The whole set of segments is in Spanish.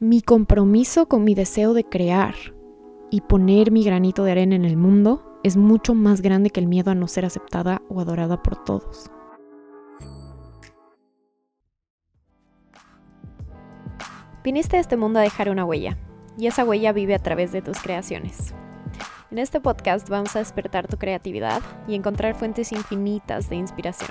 mi compromiso con mi deseo de crear y poner mi granito de arena en el mundo es mucho más grande que el miedo a no ser aceptada o adorada por todos. Viniste a este mundo a dejar una huella, y esa huella vive a través de tus creaciones. En este podcast vamos a despertar tu creatividad y encontrar fuentes infinitas de inspiración,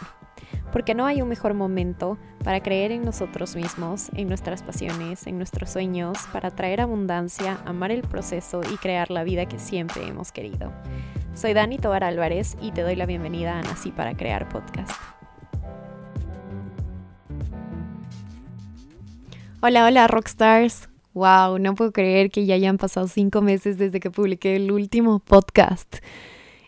porque no hay un mejor momento para creer en nosotros mismos, en nuestras pasiones, en nuestros sueños, para traer abundancia, amar el proceso y crear la vida que siempre hemos querido. Soy Dani Tobar Álvarez y te doy la bienvenida a Nací para Crear Podcast. Hola, hola, rockstars. Wow, no puedo creer que ya hayan pasado cinco meses desde que publiqué el último podcast.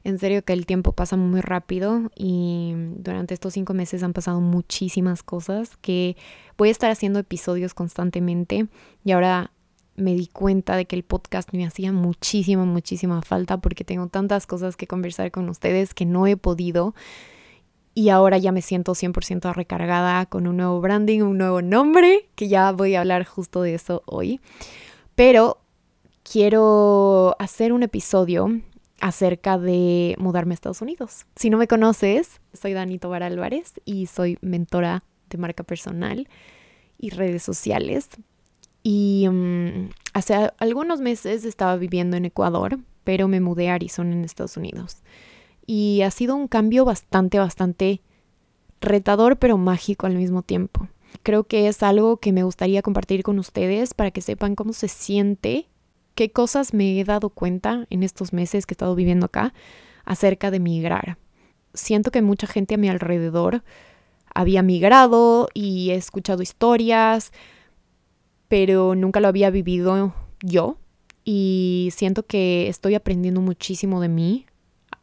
En serio que el tiempo pasa muy rápido y durante estos cinco meses han pasado muchísimas cosas que voy a estar haciendo episodios constantemente y ahora me di cuenta de que el podcast me hacía muchísima, muchísima falta porque tengo tantas cosas que conversar con ustedes que no he podido y ahora ya me siento 100% recargada con un nuevo branding, un nuevo nombre, que ya voy a hablar justo de eso hoy. Pero quiero hacer un episodio acerca de mudarme a Estados Unidos. Si no me conoces, soy Dani Tobar Álvarez y soy mentora de marca personal y redes sociales. Y mm, hace algunos meses estaba viviendo en Ecuador, pero me mudé a Arizona en Estados Unidos y ha sido un cambio bastante, bastante retador pero mágico al mismo tiempo. Creo que es algo que me gustaría compartir con ustedes para que sepan cómo se siente, qué cosas me he dado cuenta en estos meses que he estado viviendo acá acerca de migrar. Siento que mucha gente a mi alrededor había migrado y he escuchado historias, pero nunca lo había vivido yo y siento que estoy aprendiendo muchísimo de mí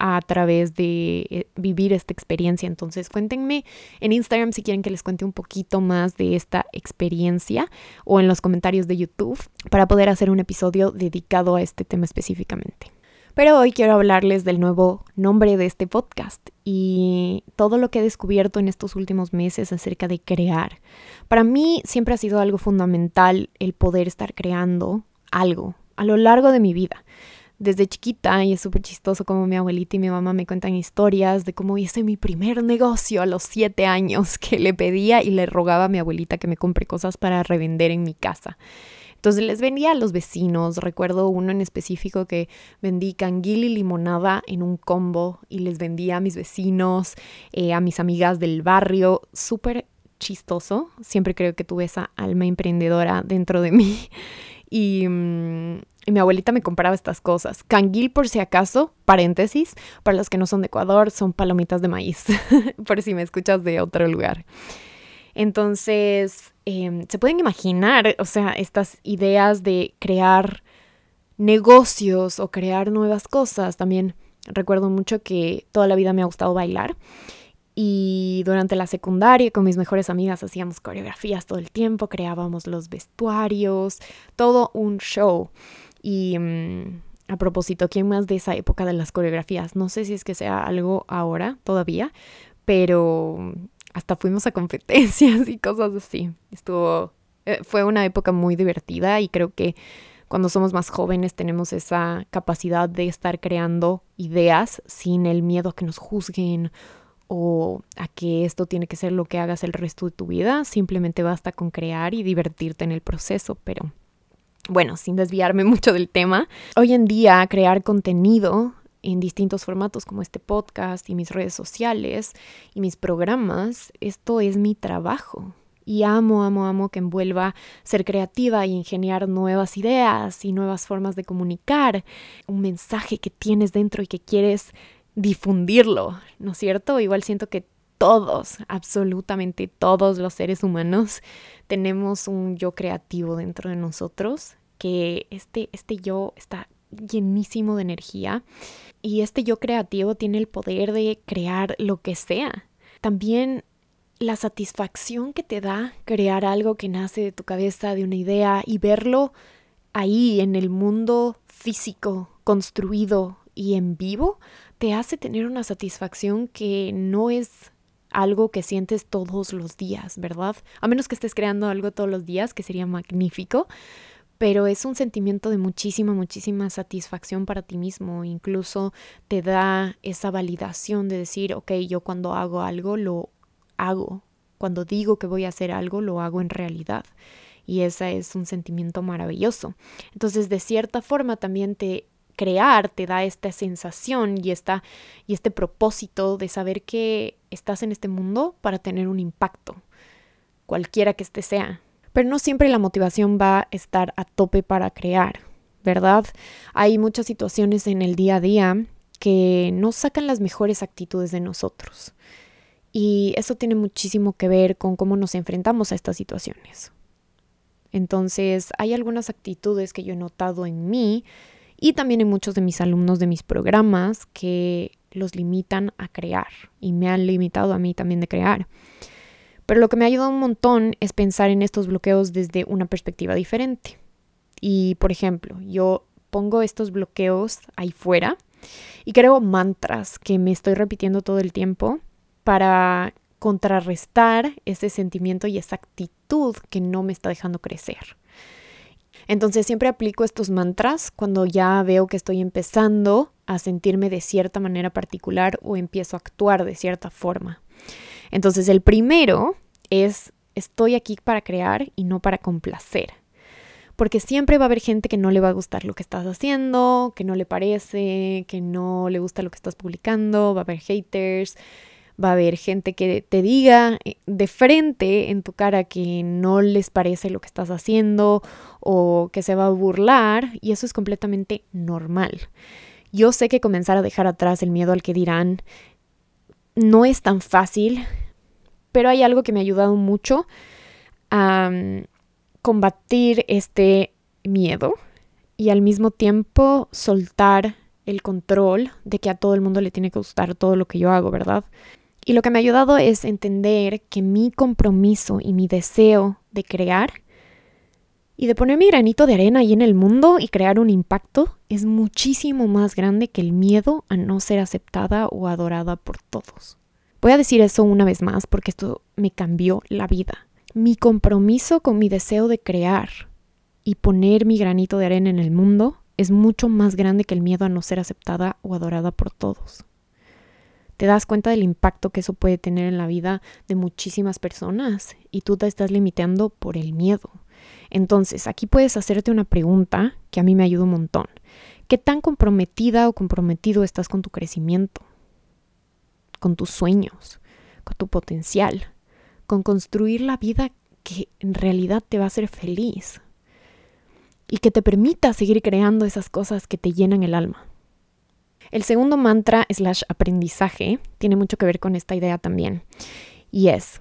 a través de eh, vivir esta experiencia. Entonces cuéntenme en Instagram si quieren que les cuente un poquito más de esta experiencia o en los comentarios de YouTube para poder hacer un episodio dedicado a este tema específicamente. Pero hoy quiero hablarles del nuevo nombre de este podcast y todo lo que he descubierto en estos últimos meses acerca de crear. Para mí siempre ha sido algo fundamental el poder estar creando algo a lo largo de mi vida desde chiquita y es súper chistoso como mi abuelita y mi mamá me cuentan historias de cómo hice mi primer negocio a los siete años que le pedía y le rogaba a mi abuelita que me compre cosas para revender en mi casa. Entonces les vendía a los vecinos, recuerdo uno en específico que vendí canguil y limonada en un combo y les vendía a mis vecinos, eh, a mis amigas del barrio, súper chistoso, siempre creo que tuve esa alma emprendedora dentro de mí. Y, mm, y mi abuelita me compraba estas cosas. Canguil, por si acaso, paréntesis, para los que no son de Ecuador, son palomitas de maíz, por si me escuchas de otro lugar. Entonces, em, se pueden imaginar, o sea, estas ideas de crear negocios o crear nuevas cosas. También recuerdo mucho que toda la vida me ha gustado bailar. Y durante la secundaria con mis mejores amigas hacíamos coreografías todo el tiempo, creábamos los vestuarios, todo un show. Y mm, a propósito, ¿quién más de esa época de las coreografías? No sé si es que sea algo ahora todavía, pero hasta fuimos a competencias y cosas así. Estuvo, eh, fue una época muy divertida y creo que cuando somos más jóvenes tenemos esa capacidad de estar creando ideas sin el miedo a que nos juzguen o a que esto tiene que ser lo que hagas el resto de tu vida. Simplemente basta con crear y divertirte en el proceso, pero bueno, sin desviarme mucho del tema, hoy en día crear contenido en distintos formatos como este podcast y mis redes sociales y mis programas, esto es mi trabajo. Y amo, amo, amo que envuelva ser creativa y ingeniar nuevas ideas y nuevas formas de comunicar, un mensaje que tienes dentro y que quieres difundirlo, ¿no es cierto? Igual siento que todos, absolutamente todos los seres humanos tenemos un yo creativo dentro de nosotros, que este, este yo está llenísimo de energía y este yo creativo tiene el poder de crear lo que sea. También la satisfacción que te da crear algo que nace de tu cabeza, de una idea y verlo ahí en el mundo físico, construido y en vivo, te hace tener una satisfacción que no es algo que sientes todos los días, ¿verdad? A menos que estés creando algo todos los días, que sería magnífico, pero es un sentimiento de muchísima, muchísima satisfacción para ti mismo. Incluso te da esa validación de decir, ok, yo cuando hago algo lo hago. Cuando digo que voy a hacer algo, lo hago en realidad. Y ese es un sentimiento maravilloso. Entonces, de cierta forma, también te crear te da esta sensación y, esta, y este propósito de saber que estás en este mundo para tener un impacto, cualquiera que este sea. Pero no siempre la motivación va a estar a tope para crear, ¿verdad? Hay muchas situaciones en el día a día que no sacan las mejores actitudes de nosotros. Y eso tiene muchísimo que ver con cómo nos enfrentamos a estas situaciones. Entonces, hay algunas actitudes que yo he notado en mí y también en muchos de mis alumnos de mis programas que los limitan a crear y me han limitado a mí también de crear. Pero lo que me ha ayudado un montón es pensar en estos bloqueos desde una perspectiva diferente. Y por ejemplo, yo pongo estos bloqueos ahí fuera y creo mantras que me estoy repitiendo todo el tiempo para contrarrestar ese sentimiento y esa actitud que no me está dejando crecer. Entonces siempre aplico estos mantras cuando ya veo que estoy empezando a sentirme de cierta manera particular o empiezo a actuar de cierta forma. Entonces el primero es estoy aquí para crear y no para complacer. Porque siempre va a haber gente que no le va a gustar lo que estás haciendo, que no le parece, que no le gusta lo que estás publicando, va a haber haters, va a haber gente que te diga eh, de frente en tu cara que no les parece lo que estás haciendo o que se va a burlar y eso es completamente normal. Yo sé que comenzar a dejar atrás el miedo al que dirán no es tan fácil, pero hay algo que me ha ayudado mucho a mm, combatir este miedo y al mismo tiempo soltar el control de que a todo el mundo le tiene que gustar todo lo que yo hago, ¿verdad? Y lo que me ha ayudado es entender que mi compromiso y mi deseo de crear y de poner mi granito de arena ahí en el mundo y crear un impacto es muchísimo más grande que el miedo a no ser aceptada o adorada por todos. Voy a decir eso una vez más porque esto me cambió la vida. Mi compromiso con mi deseo de crear y poner mi granito de arena en el mundo es mucho más grande que el miedo a no ser aceptada o adorada por todos te das cuenta del impacto que eso puede tener en la vida de muchísimas personas y tú te estás limitando por el miedo. Entonces, aquí puedes hacerte una pregunta que a mí me ayuda un montón. ¿Qué tan comprometida o comprometido estás con tu crecimiento? Con tus sueños, con tu potencial, con construir la vida que en realidad te va a hacer feliz y que te permita seguir creando esas cosas que te llenan el alma. El segundo mantra slash aprendizaje tiene mucho que ver con esta idea también. Y es,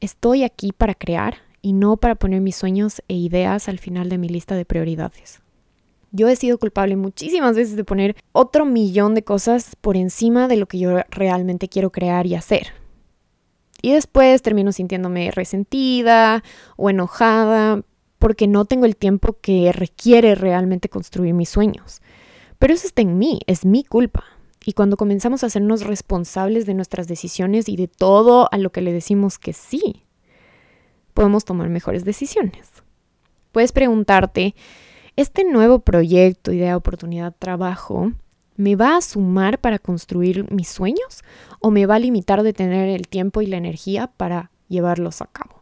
estoy aquí para crear y no para poner mis sueños e ideas al final de mi lista de prioridades. Yo he sido culpable muchísimas veces de poner otro millón de cosas por encima de lo que yo realmente quiero crear y hacer. Y después termino sintiéndome resentida o enojada porque no tengo el tiempo que requiere realmente construir mis sueños. Pero eso está en mí, es mi culpa. Y cuando comenzamos a hacernos responsables de nuestras decisiones y de todo a lo que le decimos que sí, podemos tomar mejores decisiones. Puedes preguntarte, ¿este nuevo proyecto, idea, oportunidad, trabajo, me va a sumar para construir mis sueños o me va a limitar de tener el tiempo y la energía para llevarlos a cabo?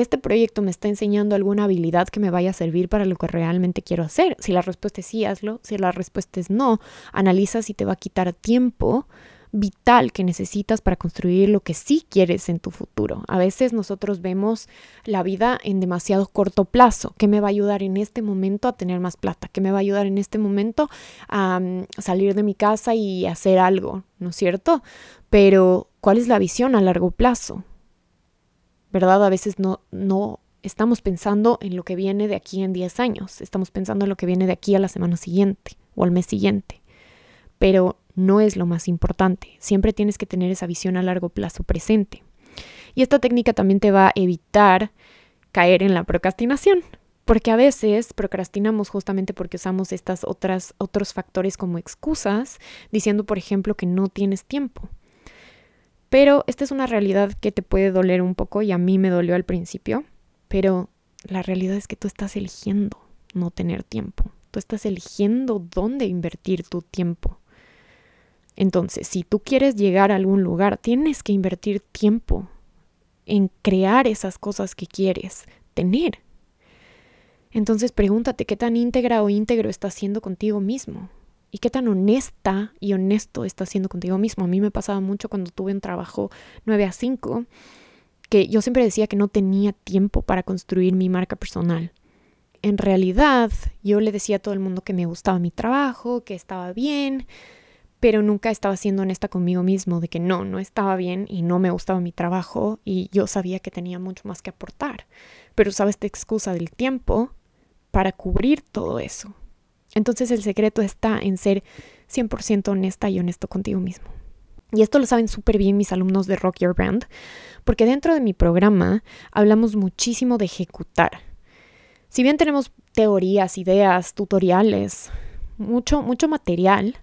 ¿Este proyecto me está enseñando alguna habilidad que me vaya a servir para lo que realmente quiero hacer? Si la respuesta es sí, hazlo. Si la respuesta es no, analiza si te va a quitar tiempo vital que necesitas para construir lo que sí quieres en tu futuro. A veces nosotros vemos la vida en demasiado corto plazo. ¿Qué me va a ayudar en este momento a tener más plata? ¿Qué me va a ayudar en este momento a mm, salir de mi casa y hacer algo? ¿No es cierto? Pero, ¿cuál es la visión a largo plazo? ¿Verdad? A veces no, no estamos pensando en lo que viene de aquí en 10 años, estamos pensando en lo que viene de aquí a la semana siguiente o al mes siguiente, pero no es lo más importante, siempre tienes que tener esa visión a largo plazo presente. Y esta técnica también te va a evitar caer en la procrastinación, porque a veces procrastinamos justamente porque usamos estas otras otros factores como excusas, diciendo por ejemplo que no tienes tiempo. Pero esta es una realidad que te puede doler un poco y a mí me dolió al principio, pero la realidad es que tú estás eligiendo no tener tiempo. Tú estás eligiendo dónde invertir tu tiempo. Entonces, si tú quieres llegar a algún lugar, tienes que invertir tiempo en crear esas cosas que quieres tener. Entonces pregúntate qué tan íntegra o íntegro estás siendo contigo mismo y qué tan honesta y honesto estás siendo contigo mismo. A mí me pasaba mucho cuando tuve un trabajo 9 a 5 que yo siempre decía que no tenía tiempo para construir mi marca personal. En realidad, yo le decía a todo el mundo que me gustaba mi trabajo, que estaba bien, pero nunca estaba siendo honesta conmigo mismo de que no, no estaba bien y no me gustaba mi trabajo y yo sabía que tenía mucho más que aportar. Pero usaba esta excusa del tiempo para cubrir todo eso. Entonces el secreto está en ser 100% honesta y honesto contigo mismo. Y esto lo saben súper bien mis alumnos de Rock Your Brand, porque dentro de mi programa hablamos muchísimo de ejecutar. Si bien tenemos teorías, ideas, tutoriales, mucho, mucho material,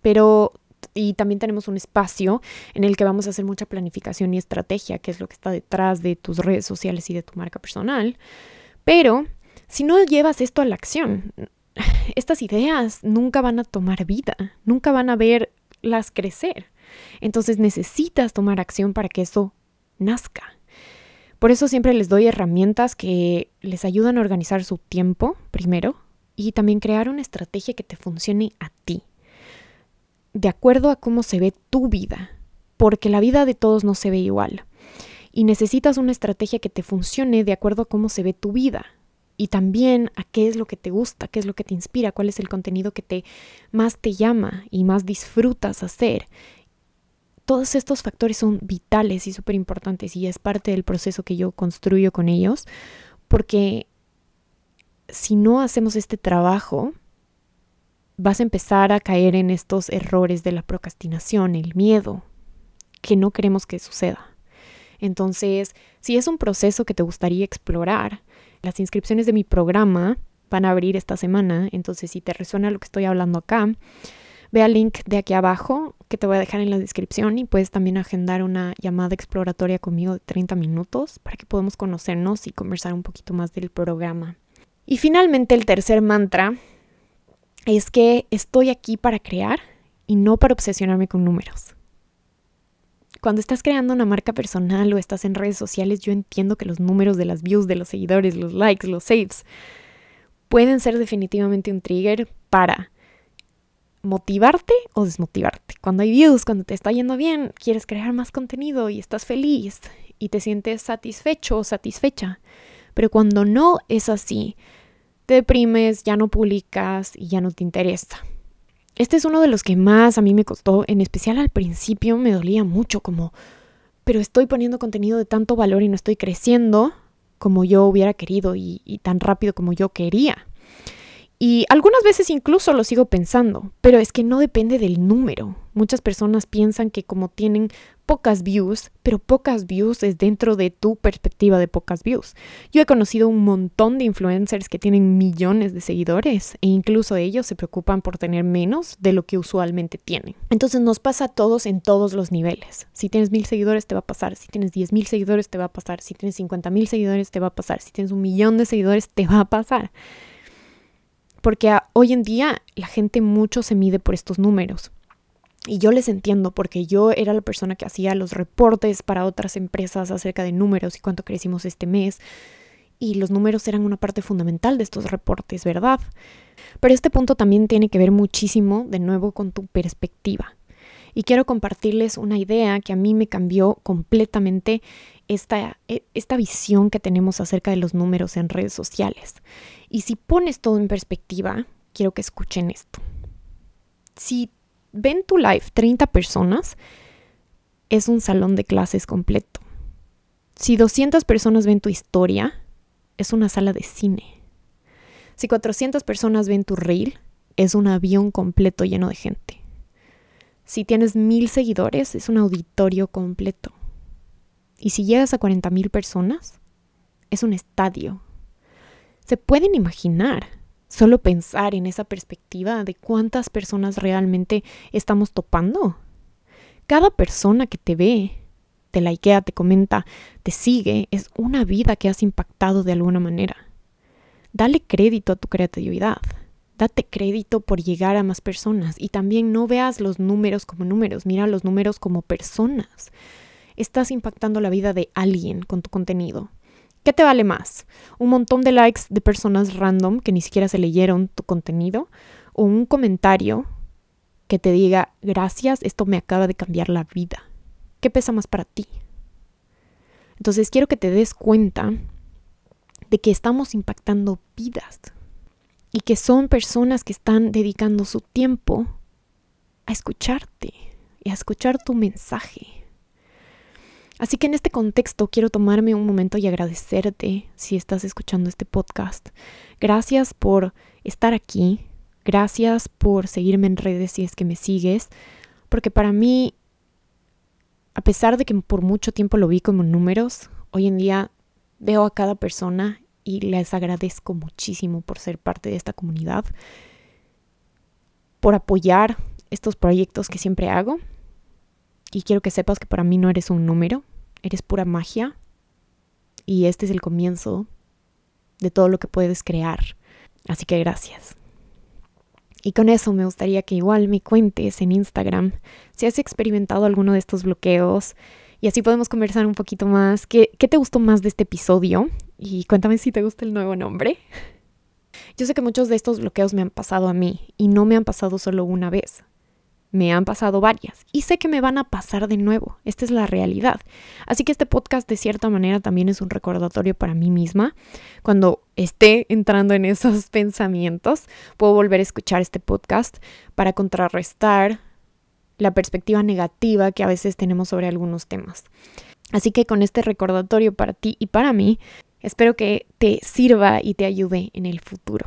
pero y también tenemos un espacio en el que vamos a hacer mucha planificación y estrategia, que es lo que está detrás de tus redes sociales y de tu marca personal. Pero si no llevas esto a la acción, estas ideas nunca van a tomar vida, nunca van a verlas crecer. Entonces necesitas tomar acción para que eso nazca. Por eso siempre les doy herramientas que les ayudan a organizar su tiempo primero y también crear una estrategia que te funcione a ti, de acuerdo a cómo se ve tu vida, porque la vida de todos no se ve igual. Y necesitas una estrategia que te funcione de acuerdo a cómo se ve tu vida, y también a qué es lo que te gusta, qué es lo que te inspira, cuál es el contenido que te más te llama y más disfrutas hacer. Todos estos factores son vitales y súper importantes y es parte del proceso que yo construyo con ellos, porque si no hacemos este trabajo, vas a empezar a caer en estos errores de la procrastinación, el miedo, que no queremos que suceda. Entonces, si es un proceso que te gustaría explorar, las inscripciones de mi programa van a abrir esta semana, entonces si te resuena lo que estoy hablando acá, ve al link de aquí abajo que te voy a dejar en la descripción y puedes también agendar una llamada exploratoria conmigo de 30 minutos para que podamos conocernos y conversar un poquito más del programa. Y finalmente el tercer mantra es que estoy aquí para crear y no para obsesionarme con números. Cuando estás creando una marca personal o estás en redes sociales, yo entiendo que los números de las views, de los seguidores, los likes, los saves, pueden ser definitivamente un trigger para motivarte o desmotivarte. Cuando hay views, cuando te está yendo bien, quieres crear más contenido y estás feliz y te sientes satisfecho o satisfecha. Pero cuando no es así, te deprimes, ya no publicas y ya no te interesa. Este es uno de los que más a mí me costó, en especial al principio me dolía mucho como, pero estoy poniendo contenido de tanto valor y no estoy creciendo como yo hubiera querido y, y tan rápido como yo quería. Y algunas veces incluso lo sigo pensando, pero es que no depende del número. Muchas personas piensan que como tienen pocas views, pero pocas views es dentro de tu perspectiva de pocas views. Yo he conocido un montón de influencers que tienen millones de seguidores e incluso ellos se preocupan por tener menos de lo que usualmente tienen. Entonces nos pasa a todos en todos los niveles. Si tienes mil seguidores te va a pasar, si tienes diez mil seguidores te va a pasar, si tienes cincuenta mil seguidores te va a pasar, si tienes un millón de seguidores te va a pasar porque hoy en día la gente mucho se mide por estos números. Y yo les entiendo porque yo era la persona que hacía los reportes para otras empresas acerca de números y cuánto crecimos este mes. Y los números eran una parte fundamental de estos reportes, ¿verdad? Pero este punto también tiene que ver muchísimo, de nuevo, con tu perspectiva. Y quiero compartirles una idea que a mí me cambió completamente esta, e, esta visión que tenemos acerca de los números en redes sociales. Y si pones todo en perspectiva, quiero que escuchen esto. Si ven tu live 30 personas, es un salón de clases completo. Si 200 personas ven tu historia, es una sala de cine. Si 400 personas ven tu reel, es un avión completo lleno de gente. Si tienes mil seguidores, es un auditorio completo. Y si llegas a 40 mil personas, es un estadio. ¿Se pueden imaginar? Solo pensar en esa perspectiva de cuántas personas realmente estamos topando. cada persona que te ve, te likea, te comenta, te sigue, es una vida que has impactado de alguna manera. Dale crédito a tu creatividad. Date crédito por llegar a más personas y también no veas los números como números, mira los números como personas. Estás impactando la vida de alguien con tu contenido. ¿Qué te vale más? ¿Un montón de likes de personas random que ni siquiera se leyeron tu contenido? ¿O un comentario que te diga, gracias, esto me acaba de cambiar la vida? ¿Qué pesa más para ti? Entonces quiero que te des cuenta de que estamos impactando vidas y que son personas que están dedicando su tiempo a escucharte y a escuchar tu mensaje. Así que en este contexto quiero tomarme un momento y agradecerte si estás escuchando este podcast. Gracias por estar aquí, gracias por seguirme en redes si es que me sigues, porque para mí, a pesar de que por mucho tiempo lo vi como números, hoy en día veo a cada persona y les agradezco muchísimo por ser parte de esta comunidad, por apoyar estos proyectos que siempre hago. Y quiero que sepas que para mí no eres un número, eres pura magia. Y este es el comienzo de todo lo que puedes crear. Así que gracias. Y con eso me gustaría que igual me cuentes en Instagram si has experimentado alguno de estos bloqueos, y así podemos conversar un poquito más. ¿Qué, ¿Qué, te gustó más de este episodio? Y cuéntame si te gusta el nuevo nombre. Yo sé que muchos de estos bloqueos me han pasado a mí y no me han pasado solo una vez. Me han pasado varias y sé que me van a pasar de nuevo. Esta es la realidad. Así que este podcast de cierta manera también es un recordatorio para mí misma. Cuando esté entrando en esos pensamientos, puedo volver a escuchar este podcast para contrarrestar la perspectiva negativa que a veces tenemos sobre algunos temas. Así que con este recordatorio para ti y para mí, espero que te sirva y te ayude en el futuro.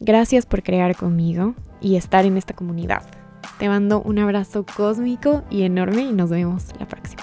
Gracias por crear conmigo y estar en esta comunidad. Te mando un abrazo cósmico y enorme y nos vemos la próxima.